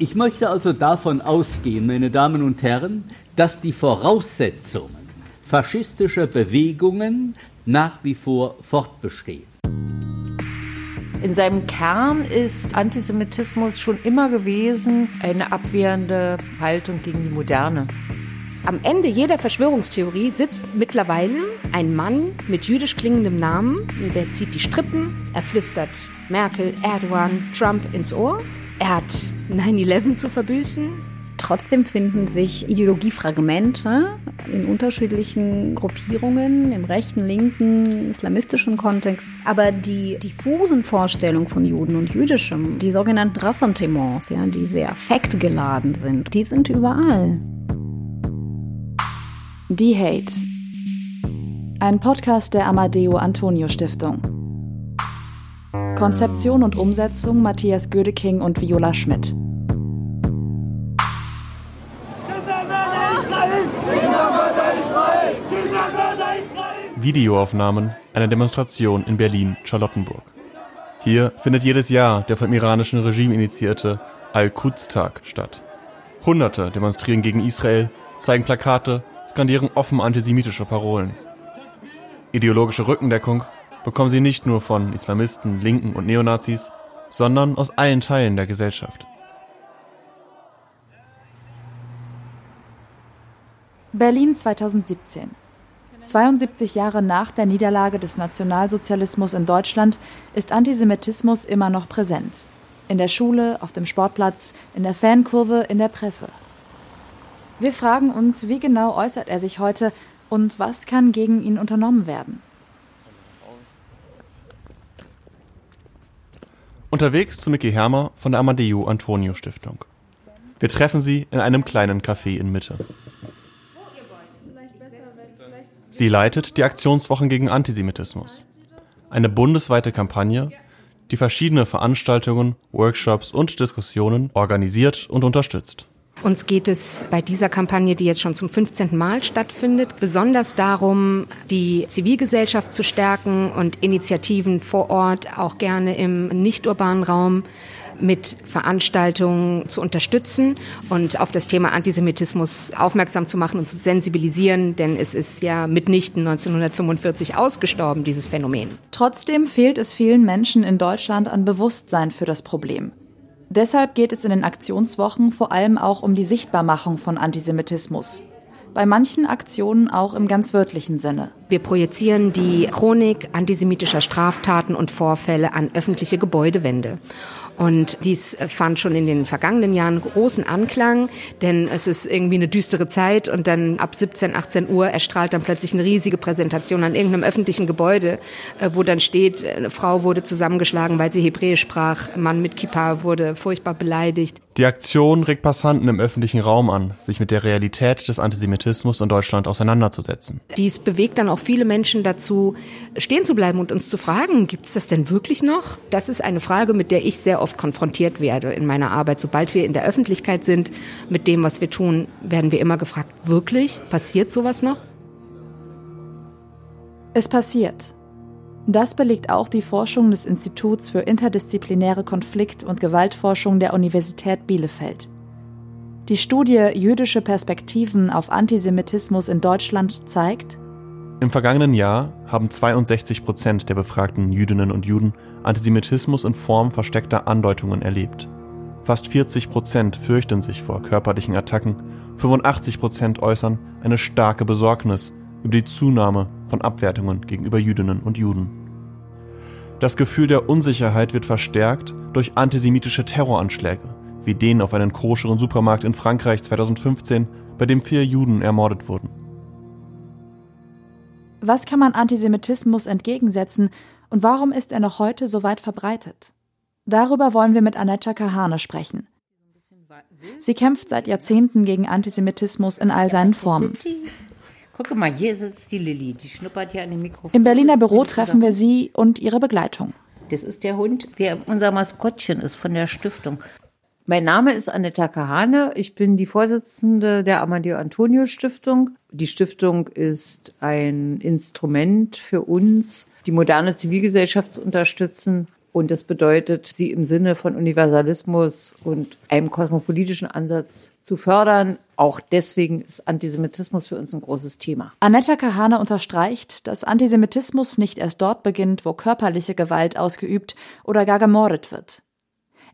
Ich möchte also davon ausgehen, meine Damen und Herren, dass die Voraussetzungen faschistischer Bewegungen nach wie vor fortbestehen. In seinem Kern ist Antisemitismus schon immer gewesen eine abwehrende Haltung gegen die Moderne. Am Ende jeder Verschwörungstheorie sitzt mittlerweile ein Mann mit jüdisch klingendem Namen. Der zieht die Strippen, er flüstert Merkel, Erdogan, Trump ins Ohr. Er hat 9-11 zu verbüßen. Trotzdem finden sich Ideologiefragmente in unterschiedlichen Gruppierungen, im rechten, linken, islamistischen Kontext. Aber die diffusen Vorstellungen von Juden und Jüdischem, die sogenannten Ressentiments, ja, die sehr affektgeladen sind, die sind überall. Die Hate. Ein Podcast der Amadeo Antonio Stiftung. Konzeption und Umsetzung Matthias Gödeking und Viola Schmidt. Videoaufnahmen einer Demonstration in Berlin-Charlottenburg. Hier findet jedes Jahr der vom iranischen Regime initiierte Al-Quds-Tag statt. Hunderte demonstrieren gegen Israel, zeigen Plakate, skandieren offen antisemitische Parolen. Ideologische Rückendeckung bekommen sie nicht nur von Islamisten, Linken und Neonazis, sondern aus allen Teilen der Gesellschaft. Berlin 2017. 72 Jahre nach der Niederlage des Nationalsozialismus in Deutschland ist Antisemitismus immer noch präsent. In der Schule, auf dem Sportplatz, in der Fankurve, in der Presse. Wir fragen uns, wie genau äußert er sich heute und was kann gegen ihn unternommen werden? Unterwegs zu Micky Hermer von der Amadeo Antonio Stiftung. Wir treffen sie in einem kleinen Café in Mitte. Sie leitet die Aktionswochen gegen Antisemitismus. Eine bundesweite Kampagne, die verschiedene Veranstaltungen, Workshops und Diskussionen organisiert und unterstützt. Uns geht es bei dieser Kampagne, die jetzt schon zum 15. Mal stattfindet, besonders darum, die Zivilgesellschaft zu stärken und Initiativen vor Ort, auch gerne im nicht urbanen Raum, mit Veranstaltungen zu unterstützen und auf das Thema Antisemitismus aufmerksam zu machen und zu sensibilisieren, denn es ist ja mitnichten 1945 ausgestorben, dieses Phänomen. Trotzdem fehlt es vielen Menschen in Deutschland an Bewusstsein für das Problem. Deshalb geht es in den Aktionswochen vor allem auch um die Sichtbarmachung von Antisemitismus bei manchen Aktionen auch im ganz wörtlichen Sinne. Wir projizieren die Chronik antisemitischer Straftaten und Vorfälle an öffentliche Gebäudewände. Und dies fand schon in den vergangenen Jahren großen Anklang, denn es ist irgendwie eine düstere Zeit und dann ab 17, 18 Uhr erstrahlt dann plötzlich eine riesige Präsentation an irgendeinem öffentlichen Gebäude, äh, wo dann steht, eine Frau wurde zusammengeschlagen, weil sie Hebräisch sprach, ein Mann mit Kippa wurde furchtbar beleidigt. Die Aktion regt Passanten im öffentlichen Raum an, sich mit der Realität des Antisemitismus in Deutschland auseinanderzusetzen. Dies bewegt dann auch viele Menschen dazu, stehen zu bleiben und uns zu fragen, gibt es das denn wirklich noch? Das ist eine Frage, mit der ich sehr oft oft konfrontiert werde in meiner Arbeit. Sobald wir in der Öffentlichkeit sind mit dem, was wir tun, werden wir immer gefragt, wirklich? Passiert sowas noch? Es passiert. Das belegt auch die Forschung des Instituts für interdisziplinäre Konflikt- und Gewaltforschung der Universität Bielefeld. Die Studie Jüdische Perspektiven auf Antisemitismus in Deutschland zeigt, im vergangenen Jahr haben 62 Prozent der befragten Jüdinnen und Juden Antisemitismus in Form versteckter Andeutungen erlebt. Fast 40 Prozent fürchten sich vor körperlichen Attacken, 85 Prozent äußern eine starke Besorgnis über die Zunahme von Abwertungen gegenüber Jüdinnen und Juden. Das Gefühl der Unsicherheit wird verstärkt durch antisemitische Terroranschläge, wie den auf einen koscheren Supermarkt in Frankreich 2015, bei dem vier Juden ermordet wurden. Was kann man Antisemitismus entgegensetzen und warum ist er noch heute so weit verbreitet? Darüber wollen wir mit Anetta Kahane sprechen. Sie kämpft seit Jahrzehnten gegen Antisemitismus in all seinen Formen. Guck mal, hier sitzt die Lilly, die schnuppert hier an dem Mikrofon. Im Berliner Büro treffen wir sie und ihre Begleitung. Das ist der Hund, der unser Maskottchen ist von der Stiftung. Mein Name ist Anetta Kahane. Ich bin die Vorsitzende der Amadeo Antonio Stiftung. Die Stiftung ist ein Instrument für uns, die moderne Zivilgesellschaft zu unterstützen Und das bedeutet, sie im Sinne von Universalismus und einem kosmopolitischen Ansatz zu fördern. Auch deswegen ist Antisemitismus für uns ein großes Thema. Annetta Kahane unterstreicht, dass Antisemitismus nicht erst dort beginnt, wo körperliche Gewalt ausgeübt oder gar gemordet wird.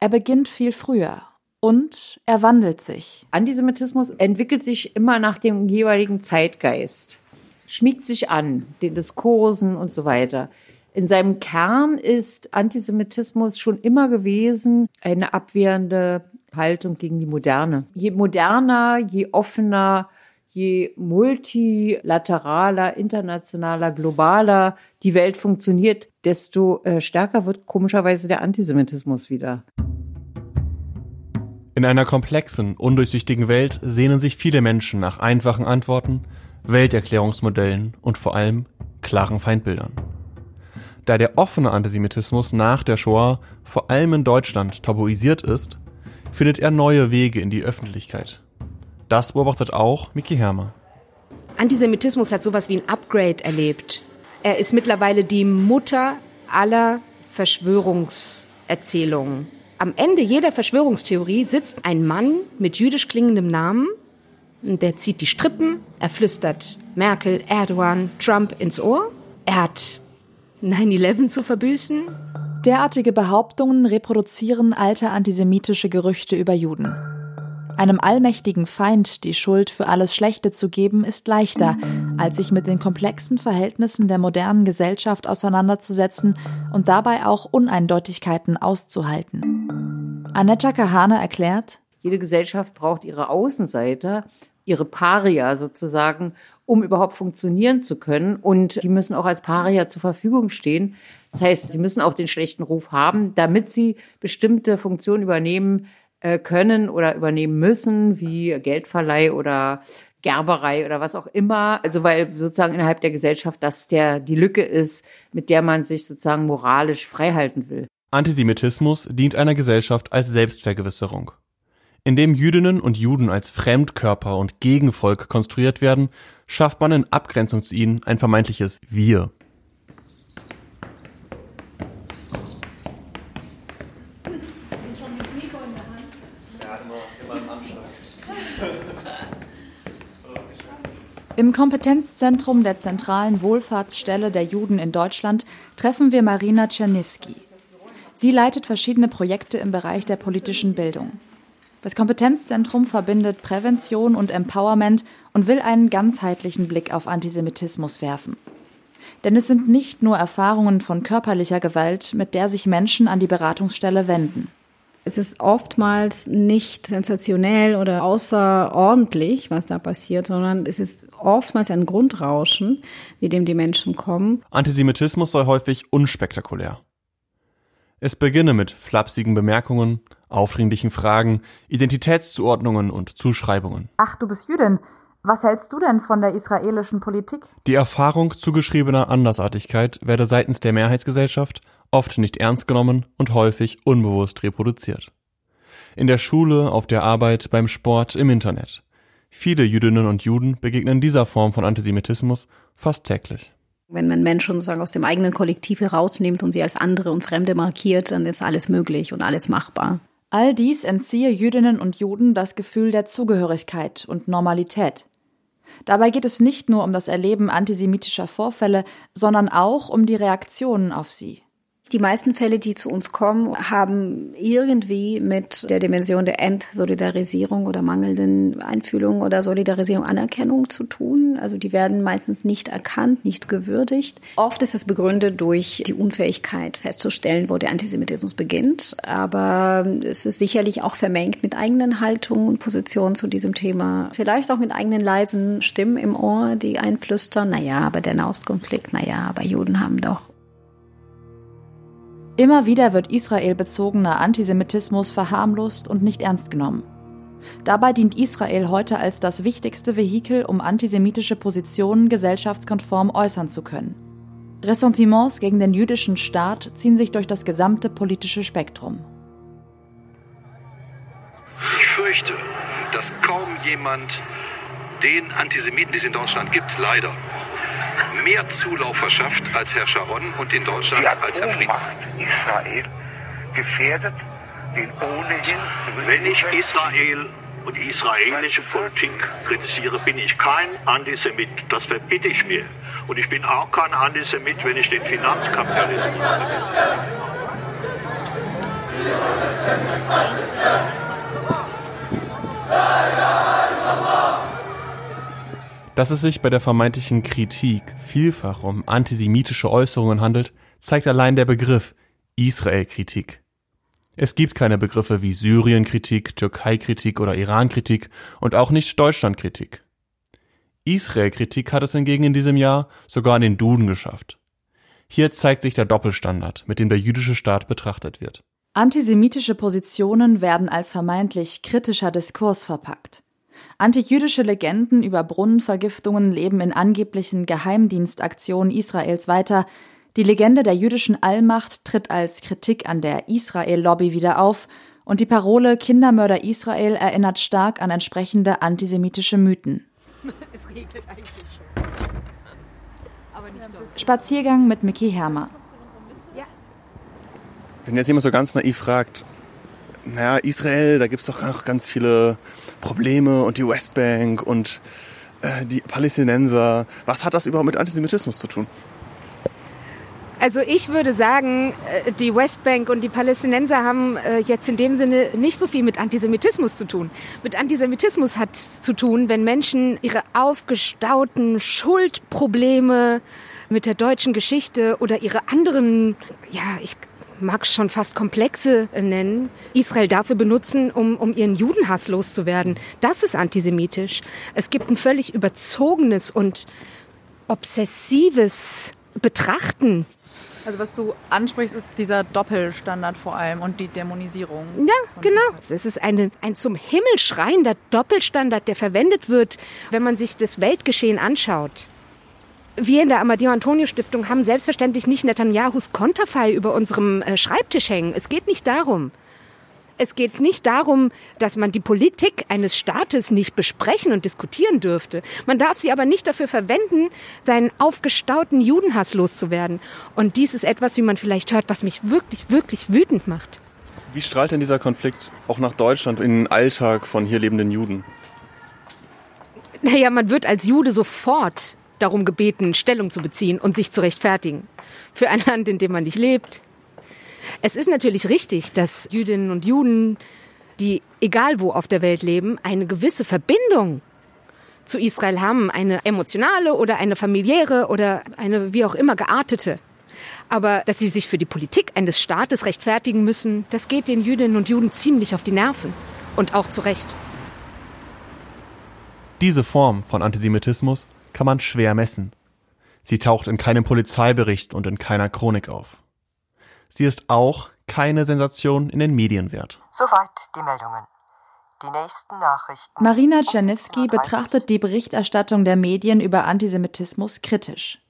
Er beginnt viel früher und er wandelt sich. Antisemitismus entwickelt sich immer nach dem jeweiligen Zeitgeist, schmiegt sich an, den Diskursen und so weiter. In seinem Kern ist Antisemitismus schon immer gewesen eine abwehrende Haltung gegen die Moderne. Je moderner, je offener, je multilateraler, internationaler, globaler die Welt funktioniert, desto äh, stärker wird komischerweise der Antisemitismus wieder. In einer komplexen, undurchsichtigen Welt sehnen sich viele Menschen nach einfachen Antworten, Welterklärungsmodellen und vor allem klaren Feindbildern. Da der offene Antisemitismus nach der Shoah vor allem in Deutschland tabuisiert ist, findet er neue Wege in die Öffentlichkeit. Das beobachtet auch Miki Hermer. Antisemitismus hat sowas wie ein Upgrade erlebt. Er ist mittlerweile die Mutter aller Verschwörungserzählungen. Am Ende jeder Verschwörungstheorie sitzt ein Mann mit jüdisch klingendem Namen, der zieht die Strippen, er flüstert Merkel, Erdogan, Trump ins Ohr. Er hat 9-11 zu verbüßen? Derartige Behauptungen reproduzieren alte antisemitische Gerüchte über Juden. Einem allmächtigen Feind die Schuld für alles Schlechte zu geben, ist leichter, als sich mit den komplexen Verhältnissen der modernen Gesellschaft auseinanderzusetzen und dabei auch Uneindeutigkeiten auszuhalten. Annetta Kahane erklärt, jede Gesellschaft braucht ihre Außenseiter, ihre Paria sozusagen, um überhaupt funktionieren zu können. Und die müssen auch als Paria zur Verfügung stehen. Das heißt, sie müssen auch den schlechten Ruf haben, damit sie bestimmte Funktionen übernehmen äh, können oder übernehmen müssen, wie Geldverleih oder Gerberei oder was auch immer. Also weil sozusagen innerhalb der Gesellschaft das der die Lücke ist, mit der man sich sozusagen moralisch freihalten will. Antisemitismus dient einer Gesellschaft als Selbstvergewisserung. Indem Jüdinnen und Juden als Fremdkörper und Gegenvolk konstruiert werden, schafft man in Abgrenzung zu ihnen ein vermeintliches Wir. Im Kompetenzzentrum der zentralen Wohlfahrtsstelle der Juden in Deutschland treffen wir Marina Czerniewski. Sie leitet verschiedene Projekte im Bereich der politischen Bildung. Das Kompetenzzentrum verbindet Prävention und Empowerment und will einen ganzheitlichen Blick auf Antisemitismus werfen. Denn es sind nicht nur Erfahrungen von körperlicher Gewalt, mit der sich Menschen an die Beratungsstelle wenden. Es ist oftmals nicht sensationell oder außerordentlich, was da passiert, sondern es ist oftmals ein Grundrauschen, wie dem die Menschen kommen. Antisemitismus sei häufig unspektakulär. Es beginne mit flapsigen Bemerkungen, aufdringlichen Fragen, Identitätszuordnungen und Zuschreibungen. Ach, du bist Jüdin. Was hältst du denn von der israelischen Politik? Die Erfahrung zugeschriebener Andersartigkeit werde seitens der Mehrheitsgesellschaft oft nicht ernst genommen und häufig unbewusst reproduziert. In der Schule, auf der Arbeit, beim Sport, im Internet. Viele Jüdinnen und Juden begegnen dieser Form von Antisemitismus fast täglich. Wenn man Menschen sozusagen aus dem eigenen Kollektiv herausnimmt und sie als andere und Fremde markiert, dann ist alles möglich und alles machbar. All dies entziehe Jüdinnen und Juden das Gefühl der Zugehörigkeit und Normalität. Dabei geht es nicht nur um das Erleben antisemitischer Vorfälle, sondern auch um die Reaktionen auf sie. Die meisten Fälle, die zu uns kommen, haben irgendwie mit der Dimension der Entsolidarisierung oder mangelnden Einfühlung oder Solidarisierung, Anerkennung zu tun. Also die werden meistens nicht erkannt, nicht gewürdigt. Oft ist es begründet durch die Unfähigkeit festzustellen, wo der Antisemitismus beginnt. Aber es ist sicherlich auch vermengt mit eigenen Haltungen und Positionen zu diesem Thema. Vielleicht auch mit eigenen leisen Stimmen im Ohr, die einflüstern, naja, aber der Nahostkonflikt, naja, aber Juden haben doch Immer wieder wird israelbezogener Antisemitismus verharmlost und nicht ernst genommen. Dabei dient Israel heute als das wichtigste Vehikel, um antisemitische Positionen gesellschaftskonform äußern zu können. Ressentiments gegen den jüdischen Staat ziehen sich durch das gesamte politische Spektrum. Ich fürchte, dass kaum jemand den Antisemiten, die es in Deutschland gibt, leider mehr Zulauf verschafft als Herr Sharon und in Deutschland Die als Herr Frieden. Atommacht Israel gefährdet den ohnehin. Wenn ich Israel und die israelische Politik kritisiere, bin ich kein Antisemit. Das verbitte ich mir. Und ich bin auch kein Antisemit, wenn ich den Finanzkapitalismus kritisiere. Dass es sich bei der vermeintlichen Kritik vielfach um antisemitische Äußerungen handelt, zeigt allein der Begriff Israel-Kritik. Es gibt keine Begriffe wie Syrien-Kritik, Türkei-Kritik oder Iran-Kritik und auch nicht Deutschland-Kritik. Israel-Kritik hat es hingegen in diesem Jahr sogar in den Duden geschafft. Hier zeigt sich der Doppelstandard, mit dem der jüdische Staat betrachtet wird. Antisemitische Positionen werden als vermeintlich kritischer Diskurs verpackt. Antijüdische Legenden über Brunnenvergiftungen leben in angeblichen Geheimdienstaktionen Israels weiter. Die Legende der jüdischen Allmacht tritt als Kritik an der Israel-Lobby wieder auf und die Parole Kindermörder Israel erinnert stark an entsprechende antisemitische Mythen. Es regnet eigentlich schon. Spaziergang mit Mickey Hermer. Wenn jetzt jemand so ganz naiv fragt, naja, Israel, da gibt es doch auch ganz viele Probleme und die Westbank und äh, die Palästinenser. Was hat das überhaupt mit Antisemitismus zu tun? Also ich würde sagen, äh, die Westbank und die Palästinenser haben äh, jetzt in dem Sinne nicht so viel mit Antisemitismus zu tun. Mit Antisemitismus hat zu tun, wenn Menschen ihre aufgestauten Schuldprobleme mit der deutschen Geschichte oder ihre anderen, ja, ich mag schon fast komplexe nennen, Israel dafür benutzen, um, um ihren Judenhass loszuwerden. Das ist antisemitisch. Es gibt ein völlig überzogenes und obsessives Betrachten also was du ansprichst, ist dieser Doppelstandard vor allem und die Dämonisierung. Ja, genau. Es ist eine, ein zum Himmel schreiender Doppelstandard, der verwendet wird, wenn man sich das Weltgeschehen anschaut. Wir in der Amadeo Antonio Stiftung haben selbstverständlich nicht Netanyahus Konterfei über unserem äh, Schreibtisch hängen. Es geht nicht darum. Es geht nicht darum, dass man die Politik eines Staates nicht besprechen und diskutieren dürfte. Man darf sie aber nicht dafür verwenden, seinen aufgestauten Judenhass loszuwerden. Und dies ist etwas, wie man vielleicht hört, was mich wirklich, wirklich wütend macht. Wie strahlt denn dieser Konflikt auch nach Deutschland in den Alltag von hier lebenden Juden? Naja, man wird als Jude sofort darum gebeten, Stellung zu beziehen und sich zu rechtfertigen. Für ein Land, in dem man nicht lebt, es ist natürlich richtig, dass Jüdinnen und Juden, die egal wo auf der Welt leben, eine gewisse Verbindung zu Israel haben, eine emotionale oder eine familiäre oder eine wie auch immer geartete. Aber dass sie sich für die Politik eines Staates rechtfertigen müssen, das geht den Jüdinnen und Juden ziemlich auf die Nerven. Und auch zu Recht. Diese Form von Antisemitismus kann man schwer messen. Sie taucht in keinem Polizeibericht und in keiner Chronik auf. Sie ist auch keine Sensation in den Medien wert. Soweit die Meldungen. Die nächsten Nachrichten. Marina Czerniewski betrachtet die Berichterstattung der Medien über Antisemitismus kritisch.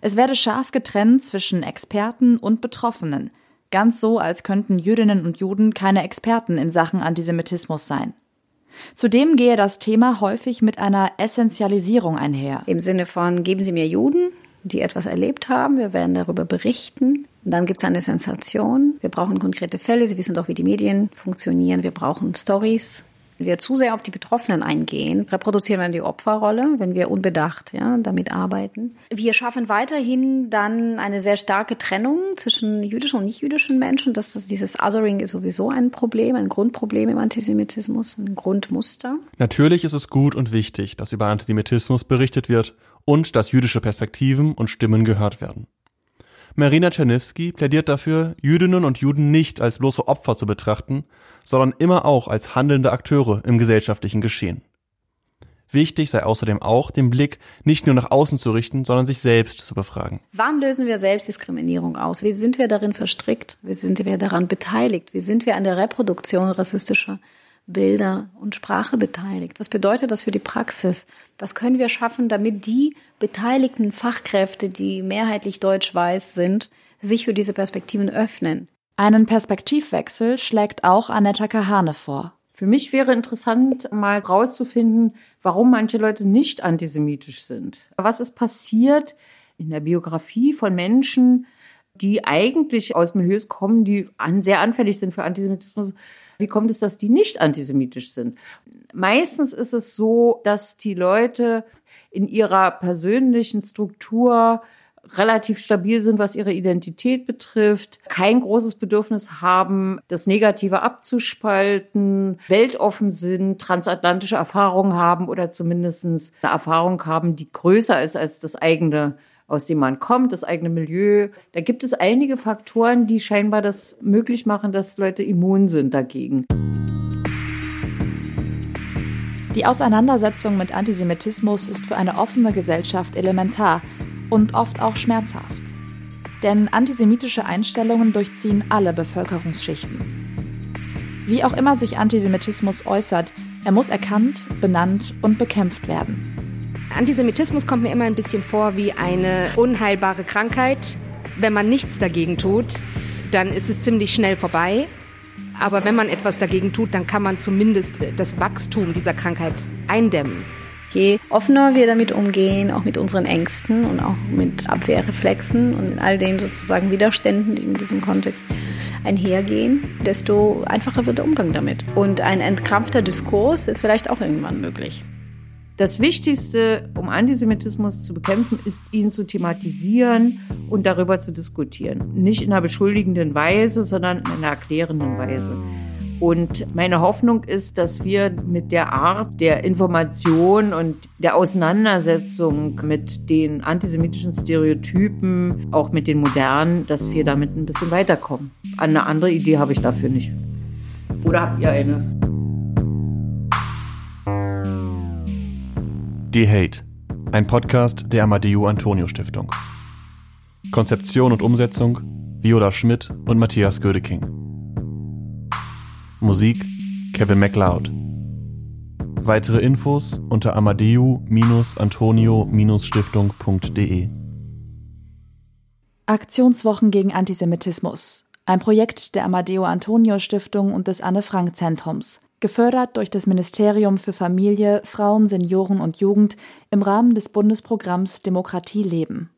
Es werde scharf getrennt zwischen Experten und Betroffenen, ganz so, als könnten Jüdinnen und Juden keine Experten in Sachen Antisemitismus sein. Zudem gehe das Thema häufig mit einer Essentialisierung einher. Im Sinne von, geben Sie mir Juden, die etwas erlebt haben, wir werden darüber berichten. Dann gibt es eine Sensation. Wir brauchen konkrete Fälle. Sie wissen doch, wie die Medien funktionieren. Wir brauchen Stories. Wenn wir zu sehr auf die Betroffenen eingehen, reproduzieren wir die Opferrolle, wenn wir unbedacht ja, damit arbeiten. Wir schaffen weiterhin dann eine sehr starke Trennung zwischen jüdischen und nicht-jüdischen Menschen. Das, das, dieses Othering ist sowieso ein Problem, ein Grundproblem im Antisemitismus, ein Grundmuster. Natürlich ist es gut und wichtig, dass über Antisemitismus berichtet wird und dass jüdische Perspektiven und Stimmen gehört werden. Marina Czerniewski plädiert dafür, Jüdinnen und Juden nicht als bloße Opfer zu betrachten, sondern immer auch als handelnde Akteure im gesellschaftlichen Geschehen. Wichtig sei außerdem auch, den Blick nicht nur nach außen zu richten, sondern sich selbst zu befragen. Wann lösen wir Selbstdiskriminierung aus? Wie sind wir darin verstrickt? Wie sind wir daran beteiligt? Wie sind wir an der Reproduktion rassistischer Bilder und Sprache beteiligt? Was bedeutet das für die Praxis? Was können wir schaffen, damit die beteiligten Fachkräfte, die mehrheitlich deutsch-weiß sind, sich für diese Perspektiven öffnen? Einen Perspektivwechsel schlägt auch Annetta Kahane vor. Für mich wäre interessant, mal rauszufinden, warum manche Leute nicht antisemitisch sind. Was ist passiert, in der Biografie von Menschen, die eigentlich aus Milieus kommen, die an, sehr anfällig sind für Antisemitismus. Wie kommt es, dass die nicht antisemitisch sind? Meistens ist es so, dass die Leute in ihrer persönlichen Struktur relativ stabil sind, was ihre Identität betrifft, kein großes Bedürfnis haben, das Negative abzuspalten, weltoffen sind, transatlantische Erfahrungen haben oder zumindest eine Erfahrung haben, die größer ist als das eigene aus dem man kommt, das eigene Milieu. Da gibt es einige Faktoren, die scheinbar das möglich machen, dass Leute immun sind dagegen. Die Auseinandersetzung mit Antisemitismus ist für eine offene Gesellschaft elementar und oft auch schmerzhaft. Denn antisemitische Einstellungen durchziehen alle Bevölkerungsschichten. Wie auch immer sich Antisemitismus äußert, er muss erkannt, benannt und bekämpft werden. Antisemitismus kommt mir immer ein bisschen vor wie eine unheilbare Krankheit. Wenn man nichts dagegen tut, dann ist es ziemlich schnell vorbei. Aber wenn man etwas dagegen tut, dann kann man zumindest das Wachstum dieser Krankheit eindämmen. Je offener wir damit umgehen, auch mit unseren Ängsten und auch mit Abwehrreflexen und all den sozusagen Widerständen, die in diesem Kontext einhergehen, desto einfacher wird der Umgang damit. Und ein entkrampfter Diskurs ist vielleicht auch irgendwann möglich. Das Wichtigste, um Antisemitismus zu bekämpfen, ist, ihn zu thematisieren und darüber zu diskutieren. Nicht in einer beschuldigenden Weise, sondern in einer erklärenden Weise. Und meine Hoffnung ist, dass wir mit der Art der Information und der Auseinandersetzung mit den antisemitischen Stereotypen, auch mit den modernen, dass wir damit ein bisschen weiterkommen. Eine andere Idee habe ich dafür nicht. Oder habt ihr eine? De-Hate, ein Podcast der Amadeo Antonio Stiftung. Konzeption und Umsetzung Viola Schmidt und Matthias Gödeking. Musik Kevin MacLeod. Weitere Infos unter amadeu-antonio-stiftung.de. Aktionswochen gegen Antisemitismus. Ein Projekt der Amadeo Antonio Stiftung und des Anne Frank Zentrums gefördert durch das Ministerium für Familie, Frauen, Senioren und Jugend im Rahmen des Bundesprogramms Demokratie leben